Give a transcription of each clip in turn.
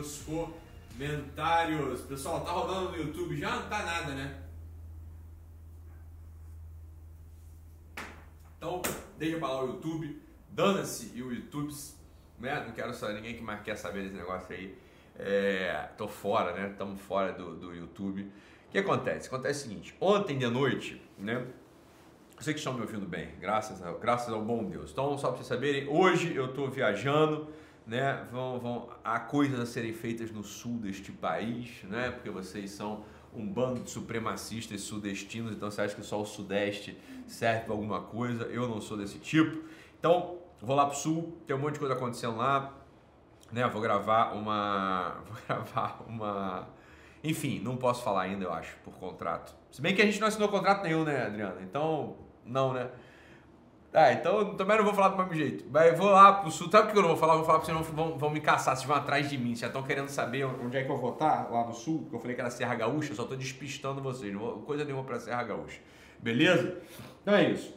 dos comentários. Pessoal, tá rolando no YouTube? Já não tá nada, né? Então, deixa pra lá o YouTube, dana-se e o YouTube, né? Não quero saber ninguém que mais quer saber desse negócio aí. É, tô fora, né? Estamos fora do, do YouTube. O que acontece? Acontece o seguinte: ontem de noite, né? Vocês que estão me ouvindo bem, graças, a, graças ao bom Deus. Então, só para vocês saberem, hoje eu estou viajando, né? Vão, vão, há coisas a serem feitas no sul deste país, né? Porque vocês são um bando de supremacistas sudestinos, então você acha que só o sudeste serve para alguma coisa? Eu não sou desse tipo. Então, vou lá para o sul, tem um monte de coisa acontecendo lá, né? Vou gravar uma, vou gravar uma, enfim, não posso falar ainda, eu acho, por contrato. Se bem que a gente não assinou contrato nenhum, né, Adriana? Então não, né? Ah, então também não vou falar do mesmo jeito. Mas vou lá pro sul. Sabe o que eu não vou falar? Eu vou falar porque senão vão, vão me caçar, vocês vão atrás de mim. Vocês já estão querendo saber onde é que eu vou estar lá no sul. Que eu falei que era Serra Gaúcha, só tô despistando vocês. Não vou, coisa nenhuma pra Serra Gaúcha. Beleza? Então é isso.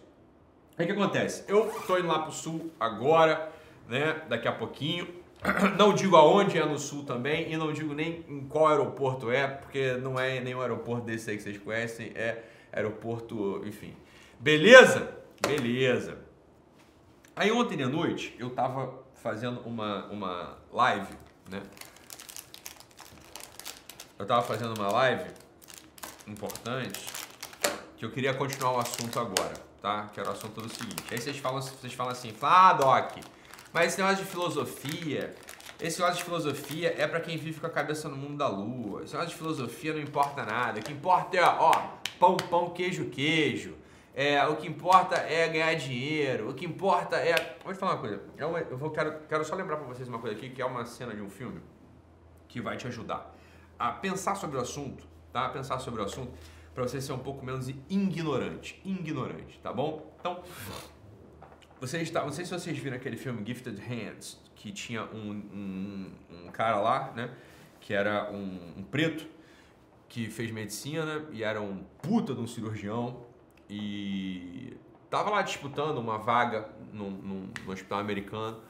O que acontece? Eu tô indo lá pro sul agora, né? Daqui a pouquinho. Não digo aonde é no sul também e não digo nem em qual aeroporto é, porque não é nenhum aeroporto desse aí que vocês conhecem, é aeroporto, enfim, Beleza? Beleza. Aí ontem à noite eu tava fazendo uma, uma live, né? Eu tava fazendo uma live importante que eu queria continuar o assunto agora, tá? Que era o assunto do seguinte. Aí vocês falam, vocês falam assim, ah, Doc, mas esse negócio de filosofia, esse negócio de filosofia é para quem vive com a cabeça no mundo da lua. Esse negócio de filosofia não importa nada. O que importa é, ó, pão, pão, queijo, queijo. É, o que importa é ganhar dinheiro. O que importa é. Vou te falar uma coisa. Eu, eu vou, quero, quero só lembrar para vocês uma coisa aqui, que é uma cena de um filme que vai te ajudar a pensar sobre o assunto, tá? A pensar sobre o assunto para você ser um pouco menos ignorante. Ignorante, tá bom? Então, vocês tá, não sei se vocês viram aquele filme Gifted Hands, que tinha um, um, um cara lá, né? Que era um, um preto que fez medicina e era um puta de um cirurgião e tava lá disputando uma vaga no, hospital americano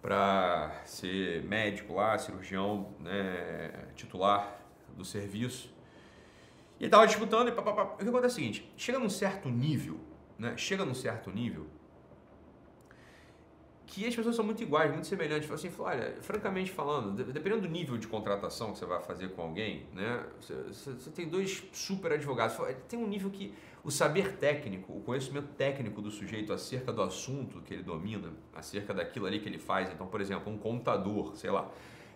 para ser médico lá, cirurgião né, titular do serviço. E ele tava disputando e papapá. O que acontece é o seguinte, chega num certo nível, né? Chega num certo nível que as pessoas são muito iguais, muito semelhantes. Assim, olha, francamente falando, dependendo do nível de contratação que você vai fazer com alguém, né? Você, você tem dois super advogados. Tem um nível que o saber técnico, o conhecimento técnico do sujeito acerca do assunto que ele domina, acerca daquilo ali que ele faz. Então, por exemplo, um contador, sei lá,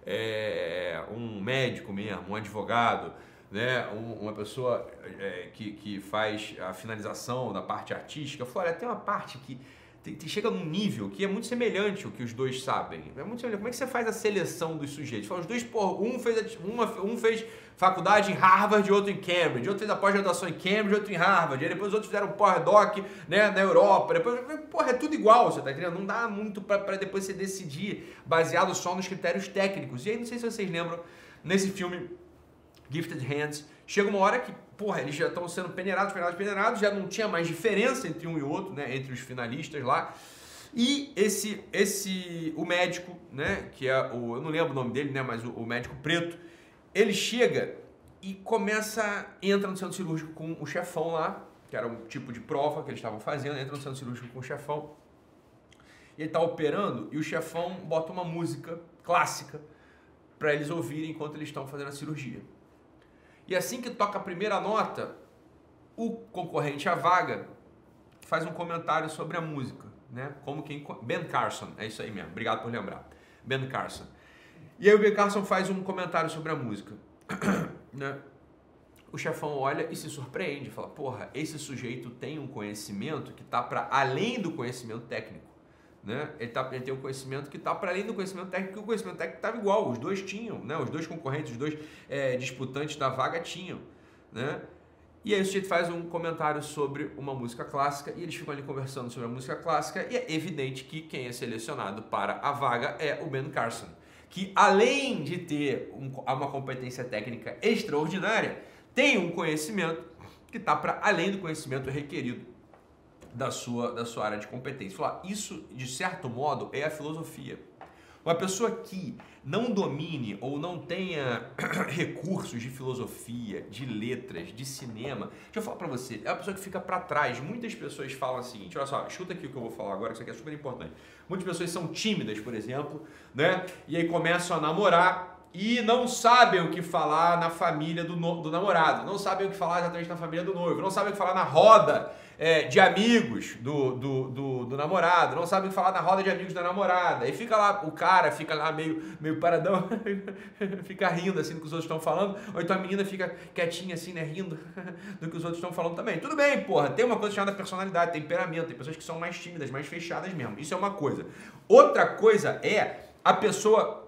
é, um médico mesmo, um advogado, né, uma pessoa é, que, que faz a finalização da parte artística. Olha, tem uma parte que chega num nível que é muito semelhante ao que os dois sabem. É muito semelhante. Como é que você faz a seleção dos sujeitos? Os dois, um fez, uma, um fez faculdade em Harvard, outro em Cambridge, outro fez a pós-graduação em Cambridge, outro em Harvard, depois outros fizeram pós-doc né, na Europa, depois, porra, é tudo igual, você tá entendendo? Não dá muito para depois você decidir baseado só nos critérios técnicos. E aí, não sei se vocês lembram, nesse filme Gifted Hands, chega uma hora que porra, eles já estão sendo peneirados, peneirados, peneirados, já não tinha mais diferença entre um e outro, né, entre os finalistas lá. E esse, esse, o médico, né, que é o, eu não lembro o nome dele, né, mas o, o médico preto, ele chega e começa, entra no centro cirúrgico com o chefão lá, que era um tipo de prova que eles estavam fazendo, entra no centro cirúrgico com o chefão, e ele está operando e o chefão bota uma música clássica para eles ouvirem enquanto eles estão fazendo a cirurgia. E assim que toca a primeira nota, o concorrente à vaga faz um comentário sobre a música, né? Como quem Ben Carson, é isso aí mesmo. Obrigado por lembrar. Ben Carson. E aí o Ben Carson faz um comentário sobre a música, né? O chefão olha e se surpreende, fala: "Porra, esse sujeito tem um conhecimento que está para além do conhecimento técnico" né? Ele, tá, ele tem um conhecimento que está para além do conhecimento técnico, porque o conhecimento técnico estava igual, os dois tinham, né? Os dois concorrentes, os dois é, disputantes da vaga tinham, né? E aí o sujeito faz um comentário sobre uma música clássica e eles ficam ali conversando sobre a música clássica e é evidente que quem é selecionado para a vaga é o Ben Carson, que além de ter um, uma competência técnica extraordinária, tem um conhecimento que está para além do conhecimento requerido da sua, da sua área de competência. Falar, isso, de certo modo, é a filosofia. Uma pessoa que não domine ou não tenha recursos de filosofia, de letras, de cinema, deixa eu falar para você, é uma pessoa que fica para trás. Muitas pessoas falam o seguinte, olha só, escuta aqui o que eu vou falar agora, que isso aqui é super importante. Muitas pessoas são tímidas, por exemplo, né? E aí começam a namorar e não sabem o que falar na família do, no, do namorado, não sabem o que falar exatamente na família do noivo, não sabem o que falar na roda é, de amigos do, do, do, do, namorado, não sabem o que falar na roda de amigos da namorada. E fica lá, o cara fica lá meio, meio paradão, fica rindo assim do que os outros estão falando, ou então a menina fica quietinha assim, né, rindo do que os outros estão falando também. Tudo bem, porra, tem uma coisa chamada personalidade, temperamento, tem pessoas que são mais tímidas, mais fechadas mesmo. Isso é uma coisa. Outra coisa é a pessoa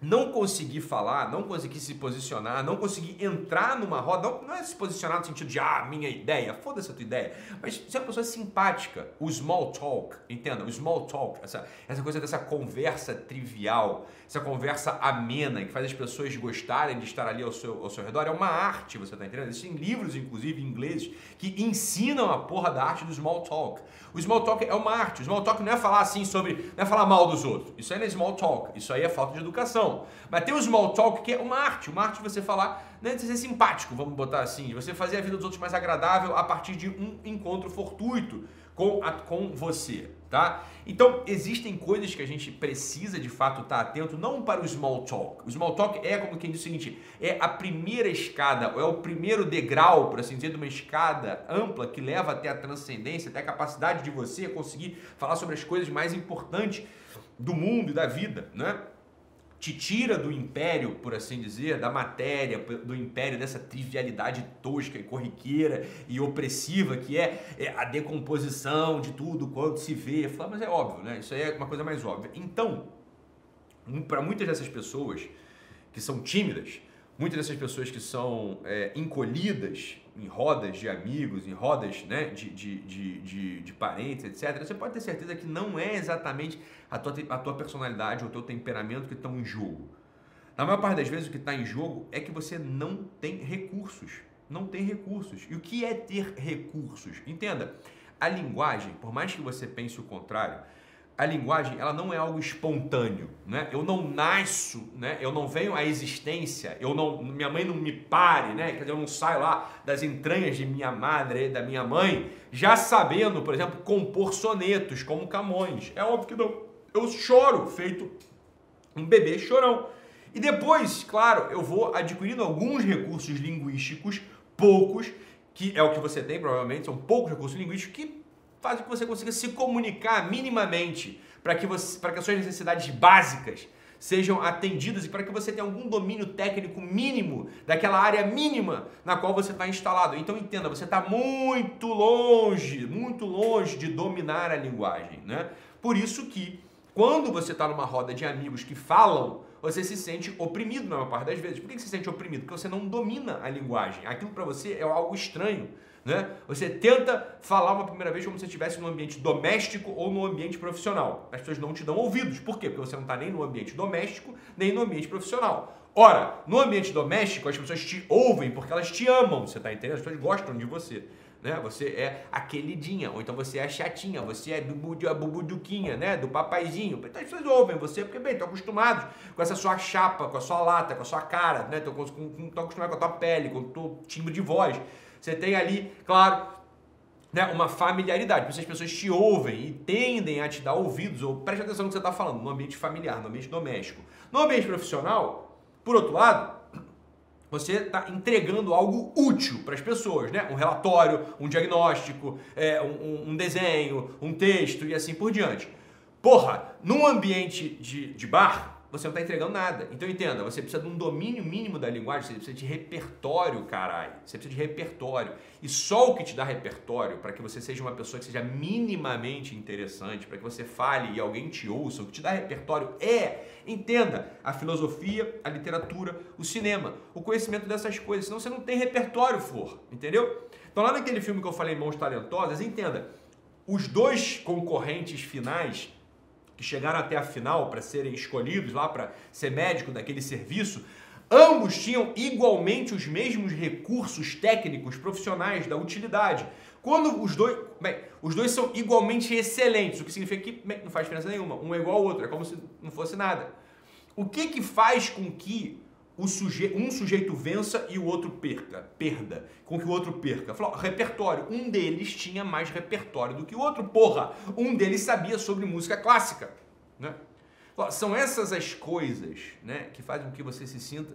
não conseguir falar, não conseguir se posicionar, não conseguir entrar numa roda, não, não é se posicionar no sentido de, ah, minha ideia, foda-se a tua ideia, mas ser uma pessoa simpática, o small talk, entenda, o small talk, essa, essa coisa dessa conversa trivial, essa conversa amena, que faz as pessoas gostarem de estar ali ao seu, ao seu redor, é uma arte, você tá entendendo? Existem livros, inclusive, ingleses, que ensinam a porra da arte do small talk. O small talk é uma arte, o small talk não é falar assim sobre, não é falar mal dos outros, isso aí não é small talk, isso aí é falta de educação. Mas tem o small talk que é uma arte, uma arte de você falar, né, de ser simpático, vamos botar assim, de você fazer a vida dos outros mais agradável a partir de um encontro fortuito com, a, com você, tá? Então, existem coisas que a gente precisa de fato estar atento, não para o small talk. O small talk é como quem diz o seguinte, é a primeira escada, é o primeiro degrau, por assim dizer, de uma escada ampla que leva até a transcendência, até a capacidade de você conseguir falar sobre as coisas mais importantes do mundo e da vida, né? Te tira do império, por assim dizer, da matéria, do império dessa trivialidade tosca e corriqueira e opressiva que é, é a decomposição de tudo quanto se vê. Fala, mas é óbvio, né? Isso aí é uma coisa mais óbvia. Então, para muitas dessas pessoas que são tímidas, muitas dessas pessoas que são é, encolhidas em rodas de amigos, em rodas né, de, de, de, de, de parentes, etc., você pode ter certeza que não é exatamente a tua, a tua personalidade ou o teu temperamento que estão em jogo. Na maior parte das vezes o que está em jogo é que você não tem recursos. Não tem recursos. E o que é ter recursos? Entenda, a linguagem, por mais que você pense o contrário, a linguagem ela não é algo espontâneo, né? Eu não nasço, né? Eu não venho à existência, eu não, minha mãe não me pare, né? Quer dizer, eu não saio lá das entranhas de minha madre, da minha mãe, já sabendo, por exemplo, compor sonetos como Camões. É óbvio que não. Eu choro feito um bebê chorão. E depois, claro, eu vou adquirindo alguns recursos linguísticos, poucos, que é o que você tem provavelmente, são poucos recursos linguísticos que faz com que você consiga se comunicar minimamente para que, você, que as suas necessidades básicas sejam atendidas e para que você tenha algum domínio técnico mínimo daquela área mínima na qual você está instalado. Então entenda, você está muito longe, muito longe de dominar a linguagem, né? Por isso que quando você está numa roda de amigos que falam, você se sente oprimido na maior parte das vezes. Por que você se sente oprimido? Porque você não domina a linguagem. Aquilo para você é algo estranho. Né? Você tenta falar uma primeira vez como se estivesse no ambiente doméstico ou no ambiente profissional. As pessoas não te dão ouvidos. Por quê? Porque você não está nem no ambiente doméstico, nem no ambiente profissional. Ora, no ambiente doméstico, as pessoas te ouvem porque elas te amam, você está entendendo? As pessoas gostam de você. Né? Você é a queridinha, ou então você é a chatinha, você é a bubuduquinha, né? Do papaizinho. Então as pessoas ouvem você porque, bem, estão acostumados com essa sua chapa, com a sua lata, com a sua cara, né? Estão acostumados com a tua pele, com o teu timbre de voz. Você tem ali, claro, né, uma familiaridade, porque as pessoas te ouvem e tendem a te dar ouvidos, ou preste atenção no que você está falando, no ambiente familiar, no ambiente doméstico. No ambiente profissional, por outro lado, você está entregando algo útil para as pessoas, né? Um relatório, um diagnóstico, é, um, um, desenho, um texto e assim por diante. Porra, num ambiente de, de bar, você não está entregando nada. Então entenda, você precisa de um domínio mínimo da linguagem, você precisa de repertório, caralho. Você precisa de repertório. E só o que te dá repertório, para que você seja uma pessoa que seja minimamente interessante, para que você fale e alguém te ouça, o que te dá repertório é, entenda, a filosofia, a literatura, o cinema, o conhecimento dessas coisas. Senão você não tem repertório, Flor. Entendeu? Então lá naquele filme que eu falei, Mãos Talentosas, entenda, os dois concorrentes finais que chegaram até a final para serem escolhidos lá para ser médico daquele serviço, ambos tinham igualmente os mesmos recursos técnicos profissionais da utilidade. Quando os dois, bem, os dois são igualmente excelentes, o que significa que bem, não faz diferença nenhuma, um é igual ao outro, é como se não fosse nada. O que que faz com que suje um sujeito vença e o outro perca, perda, com que o outro perca? Falou, repertório, um deles tinha mais repertório do que o outro, porra. Um deles sabia sobre música clássica, né? São essas as coisas, né, que fazem com que você se sinta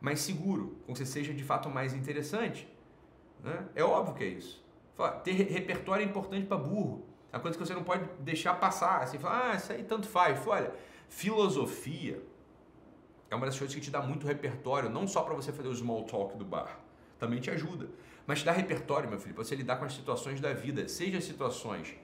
mais seguro, com que você seja de fato mais interessante, né? É óbvio que é isso. Ter repertório é importante para burro. É coisa que você não pode deixar passar. Assim, falar, ah, isso aí tanto faz. Olha, filosofia é uma das coisas que te dá muito repertório, não só para você fazer o small talk do bar, também te ajuda, mas te dá repertório, meu filho, para você lidar com as situações da vida, seja situações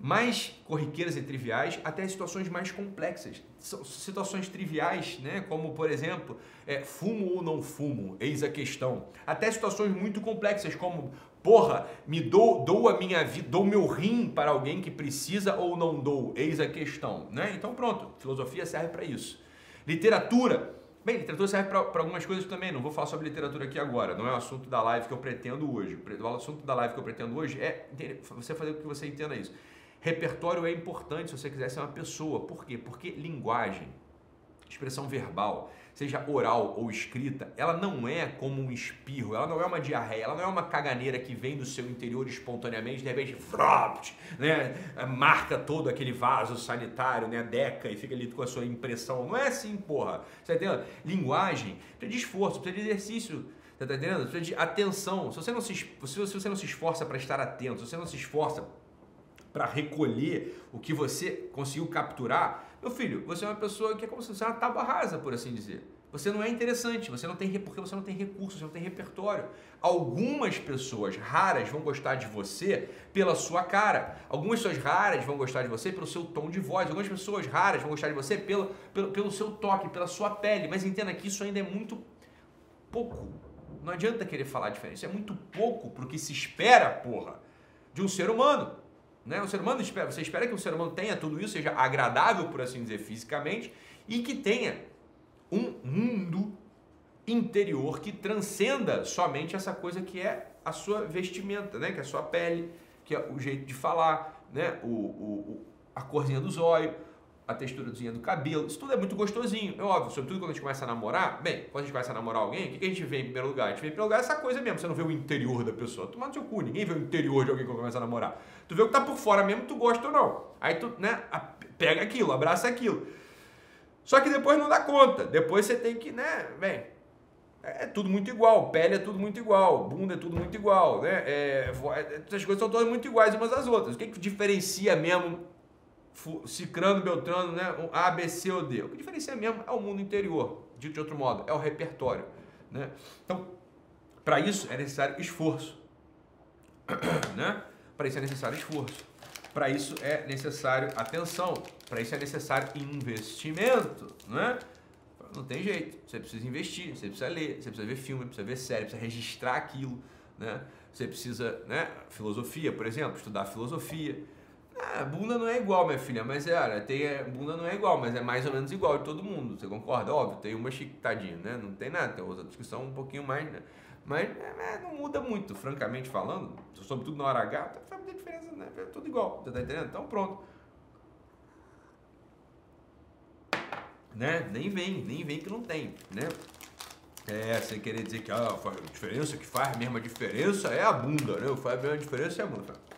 mais corriqueiras e triviais até situações mais complexas. Situações triviais, né? como por exemplo, é, fumo ou não fumo, eis a questão. Até situações muito complexas, como porra, me dou, dou a minha vida, dou meu rim para alguém que precisa ou não dou, eis a questão. Né? Então pronto, filosofia serve para isso. Literatura. Bem, literatura serve para algumas coisas também. Não vou falar sobre literatura aqui agora. Não é o assunto da live que eu pretendo hoje. O assunto da live que eu pretendo hoje é você fazer com que você entenda isso. Repertório é importante se você quiser ser uma pessoa. Por quê? Porque linguagem, expressão verbal, seja oral ou escrita, ela não é como um espirro, ela não é uma diarreia, ela não é uma caganeira que vem do seu interior espontaneamente, de repente, fropt, né, marca todo aquele vaso sanitário, né, deca e fica ali com a sua impressão. Não é assim, porra. Você tá entendendo? Linguagem precisa de esforço, precisa de exercício. Você tá entendendo? Precisa de atenção. Se você não se, se você não se esforça para estar atento, se você não se esforça para recolher o que você conseguiu capturar, meu filho, você é uma pessoa que é como se fosse uma tábua rasa, por assim dizer. Você não é interessante, você não tem porque você não tem recursos, você não tem repertório. Algumas pessoas raras vão gostar de você pela sua cara. Algumas pessoas raras vão gostar de você pelo seu tom de voz. Algumas pessoas raras vão gostar de você pelo, pelo, pelo seu toque, pela sua pele. Mas entenda que isso ainda é muito pouco. Não adianta querer falar diferente. Isso é muito pouco pro que se espera, porra, de um ser humano. Né? O ser humano espera, você espera que o ser humano tenha tudo isso, seja agradável, por assim dizer, fisicamente, e que tenha um mundo interior que transcenda somente essa coisa que é a sua vestimenta, né? que é a sua pele, que é o jeito de falar, né? o, o, a corzinha do zóio, a texturazinha do cabelo, isso tudo é muito gostosinho, é óbvio, sobretudo quando a gente começa a namorar, bem, quando a gente começa a namorar alguém, o que a gente vê em primeiro lugar? A gente vê em primeiro lugar essa coisa mesmo, você não vê o interior da pessoa, tu manda seu cu, ninguém vê o interior de alguém quando começa a namorar, tu vê o que tá por fora mesmo, tu gosta ou não, aí tu, né, pega aquilo, abraça aquilo, só que depois não dá conta, depois você tem que, né, bem, é tudo muito igual, pele é tudo muito igual, bunda é tudo muito igual, né? É, é essas coisas são todas muito iguais umas às outras. O que, que diferencia mesmo Cicrano, Beltrano, né? A, B, C ou D. O que diferencia mesmo é o mundo interior, dito de outro modo, é o repertório. Né? Então, para isso é necessário esforço. né? Para isso é necessário esforço. Para isso é necessário atenção. Para isso é necessário investimento. Né? Não tem jeito. Você precisa investir, você precisa ler, você precisa ver filme, precisa ver série, precisa registrar aquilo. Né? Você precisa, né? Filosofia, por exemplo, estudar filosofia. Ah, bunda não é igual, minha filha, mas é, olha, tem, é, bunda não é igual, mas é mais ou menos igual de todo mundo, você concorda? Óbvio, tem uma chiquitadinha, né? Não tem nada, tem outras que são um pouquinho mais, né? Mas é, não muda muito, francamente falando, sobretudo na hora H, não faz muita diferença, né? É tudo igual, você tá entendendo? Então pronto. Né? Nem vem, nem vem que não tem, né? É, sem querer dizer que ah, a diferença que faz a mesma diferença é a bunda, né? Faz a mesma diferença é a bunda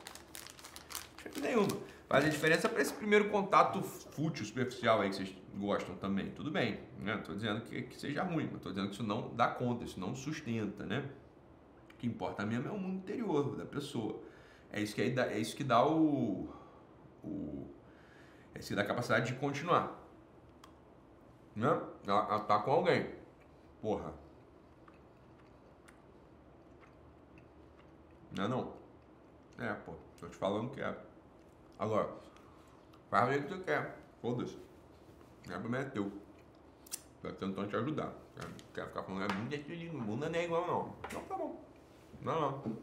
nenhuma. Faz a diferença para esse primeiro contato fútil, superficial aí que vocês gostam também. Tudo bem, né? Tô dizendo que, que seja ruim, mas tô dizendo que isso não dá conta, isso não sustenta, né? O que importa mesmo é o mundo interior da pessoa. É isso que, dá, é isso que dá o, o. É isso que dá a capacidade de continuar. Né? Ela, ela tá com alguém. Porra. Não é não? É, pô. Tô te falando que é. Agora, faz o que você quer. Foda-se. É problema é teu. Tô tentando te ajudar. Quer ficar falando, é bunda bunda não é igual não. Não, tá bom. Não, não.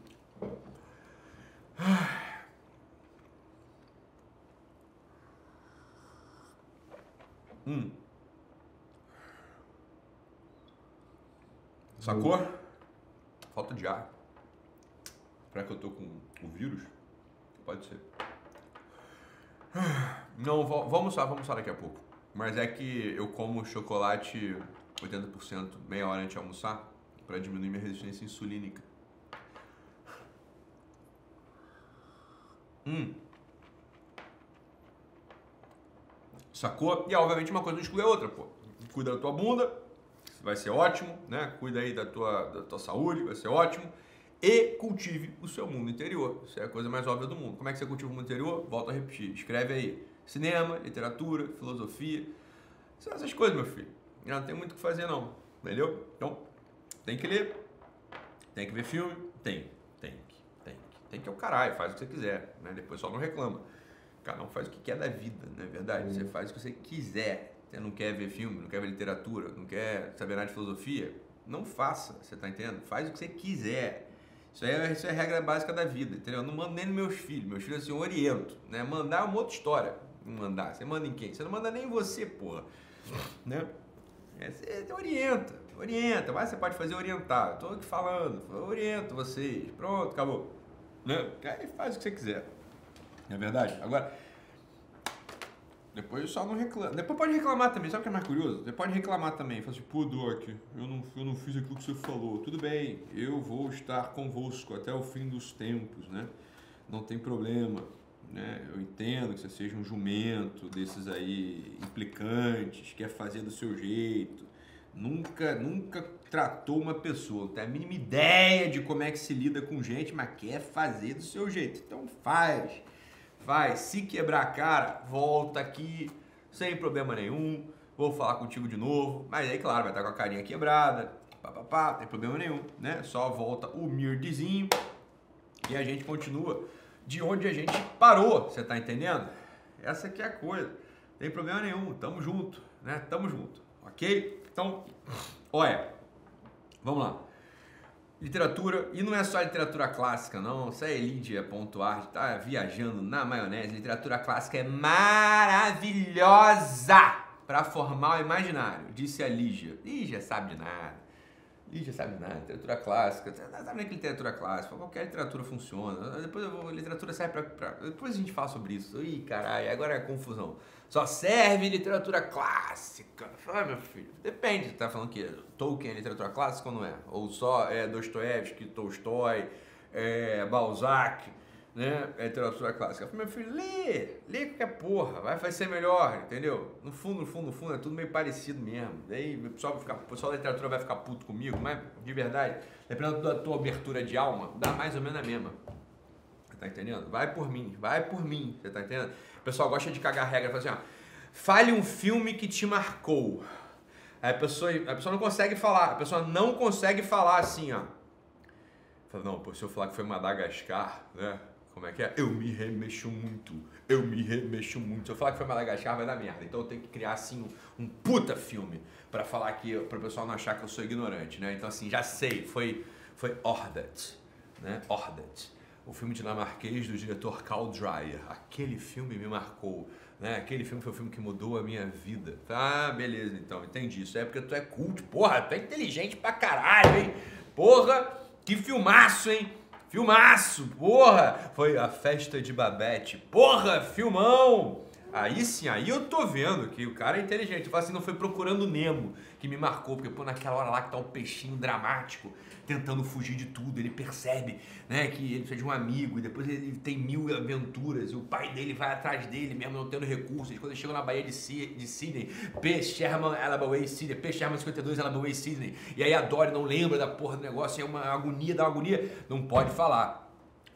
Hum. Sacou? Falta de ar. Será que eu tô com o vírus? Pode ser. Não, vou almoçar, vou almoçar daqui a pouco. Mas é que eu como chocolate 80% meia hora antes de almoçar para diminuir minha resistência insulínica. Hum. Sacou? E obviamente uma coisa não exclui a outra, pô. Cuida da tua bunda, vai ser ótimo, né? Cuida aí da tua, da tua saúde, vai ser ótimo. E cultive o seu mundo interior. Isso é a coisa mais óbvia do mundo. Como é que você cultiva o mundo interior? Volto a repetir. Escreve aí. Cinema, literatura, filosofia. São essas coisas, meu filho. Não tem muito o que fazer, não. Entendeu? Então, tem que ler. Tem que ver filme. Tem. Tem que. Tem que. Tem que é o caralho. Faz o que você quiser. Né? Depois só não reclama. Cada um faz o que quer da vida, não é verdade? Você faz o que você quiser. Você não quer ver filme, não quer ver literatura, não quer saber nada de filosofia, não faça, você tá entendendo? Faz o que você quiser. Isso, é, isso é a regra básica da vida, entendeu? Eu não mando nem nos meus filhos, meus filhos assim, eu oriento, né? Mandar é uma outra história, mandar. Você manda em quem? Você não manda nem em você, porra, né? É, você orienta, orienta, mas você pode fazer orientar. Tô aqui falando, oriento vocês, pronto, acabou. Né? Aí faz o que você quiser. Não é verdade? Agora, depois só não reclama. Depois pode reclamar também, sabe o que é mais curioso? Você pode reclamar também. Fala assim, pô, Doc, eu não, eu não fiz aquilo que você falou. Tudo bem, eu vou estar convosco até o fim dos tempos, né? Não tem problema. Né? Eu entendo que você seja um jumento desses aí implicantes, quer fazer do seu jeito. Nunca, nunca tratou uma pessoa, não tem a mínima ideia de como é que se lida com gente, mas quer fazer do seu jeito. Então faz vai se quebrar a cara, volta aqui, sem problema nenhum, vou falar contigo de novo, mas aí, claro, vai estar com a carinha quebrada, papapá, não tem problema nenhum, né? Só volta humildezinho e a gente continua de onde a gente parou, você tá entendendo? Essa aqui é a coisa, não tem problema nenhum, tamo junto, né? Tamo junto, ok? Então, olha, vamos lá. Literatura, e não é só literatura clássica, não. Isso é Lídia.art, tá viajando na maionese. Literatura clássica é maravilhosa para formar o imaginário, disse a Lígia. Lígia sabe de nada. Lígia sabe nada. Literatura clássica, não sabe que literatura clássica. Qualquer literatura funciona. Depois eu vou, literatura serve para. Depois a gente fala sobre isso. Ih, caralho, agora é confusão. Só serve literatura clássica. Ah, meu filho, depende. Tá falando que Tolkien é literatura clássica ou não é? Ou só é Dostoiévski, Tolstói, é Balzac, né? É literatura clássica. Eu falei, meu filho, lê, lê qualquer porra, vai, vai ser melhor, entendeu? No fundo, no fundo, no fundo, é tudo meio parecido mesmo. Daí o pessoal, vai ficar, o pessoal da literatura vai ficar puto comigo, mas de verdade, dependendo da tua abertura de alma, dá mais ou menos a mesma. Tá entendendo? Vai por mim, vai por mim, você tá entendendo? O pessoal gosta de cagar regra, fala assim, ó, fale um filme que te marcou. Aí a pessoa, a pessoa não consegue falar, a pessoa não consegue falar assim, ó. Fala, não, pô, se eu falar que foi Madagascar, né? Como é que é? Eu me remexo muito, eu me remexo muito. Se eu falar que foi Madagascar, vai dar merda. Então eu tenho que criar, assim, um, um puta filme para falar que, para o pessoal não achar que eu sou ignorante, né? Então, assim, já sei, foi, foi Ordet, né? Ordet o filme dinamarquês do diretor Carl Dreyer. Aquele filme me marcou. Né? Aquele filme foi o filme que mudou a minha vida. Ah, beleza, então, entendi. Isso é porque tu é cult. Porra, tu é inteligente pra caralho, hein? Porra, que filmaço, hein? Filmaço, porra! Foi a festa de Babette. Porra, filmão! Aí sim, aí eu tô vendo que o cara é inteligente. Eu falo assim, não foi procurando Nemo que me marcou, porque pô, naquela hora lá que tá o peixinho dramático, tentando fugir de tudo, ele percebe, né, que ele precisa de um amigo, e depois ele tem mil aventuras, e o pai dele vai atrás dele, mesmo não tendo recursos, quando ele chega na Baía de, de Sydney, P. Sherman, Alabaway, Sydney, P. Sherman 52, Alabaway, Sydney, e aí a Dory não lembra da porra do negócio, é uma agonia, dá uma agonia, não pode falar.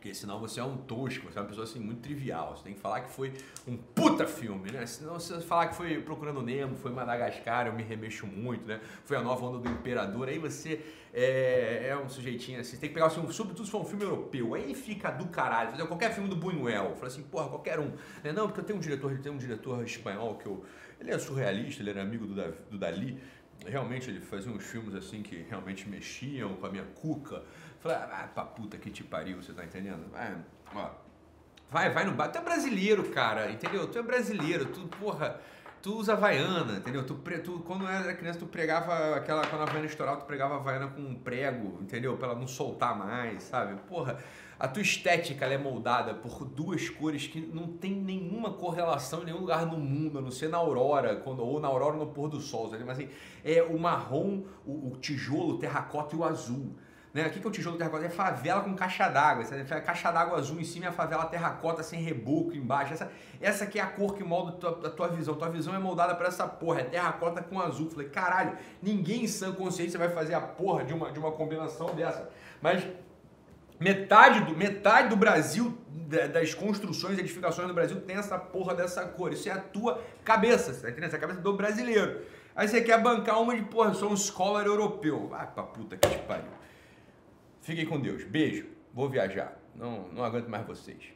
Porque senão você é um tosco, você é uma pessoa assim muito trivial. Você tem que falar que foi um puta filme, né? Senão você falar que foi Procurando Nemo, foi Madagascar, eu me remexo muito, né? Foi a nova onda do Imperador. Aí você é, é um sujeitinho assim. Tem que pegar assim, sobretudo se for um filme europeu. Aí fica do caralho. Fazer qualquer filme do Buñuel. Fala assim, porra, qualquer um. Né? Não, porque eu tenho um diretor, tem um diretor espanhol que eu. Ele é surrealista, ele era amigo do, do Dali. Realmente ele fazia uns filmes assim que realmente mexiam com a minha cuca. Falei, ah, pra puta que te pariu, você tá entendendo? Vai, ó, vai, vai no bar. Tu é brasileiro, cara, entendeu? Tu é brasileiro, tu, porra, tu usa Havaiana, entendeu? Tu, tu, quando era criança, tu pregava aquela, quando a Havaiana estourava, tu pregava a Havaiana com um prego, entendeu? Pra ela não soltar mais, sabe? Porra, a tua estética é moldada por duas cores que não tem nenhuma correlação em nenhum lugar no mundo, a não ser na aurora, quando, ou na aurora no pôr do sol, sabe? mas assim, é o marrom, o, o tijolo, o terracota e o azul. Né? O que é o tijolo terracota? É favela com caixa d'água. Caixa d'água azul em cima e a favela terracota sem reboco embaixo. Essa, essa aqui é a cor que molda a tua, a tua visão. Tua visão é moldada para essa porra. É terracota com azul. Falei, caralho, ninguém em sã consciência vai fazer a porra de uma, de uma combinação dessa. Mas Metade do, metade do Brasil, das construções, edificações do Brasil, tem essa porra dessa cor. Isso é a tua cabeça, você tá entendendo? Essa é a cabeça do brasileiro. Aí você quer bancar uma de, porra, eu sou um scholar europeu. Vai ah, pra puta que te pariu. Fiquem com Deus. Beijo. Vou viajar. Não, não aguento mais vocês.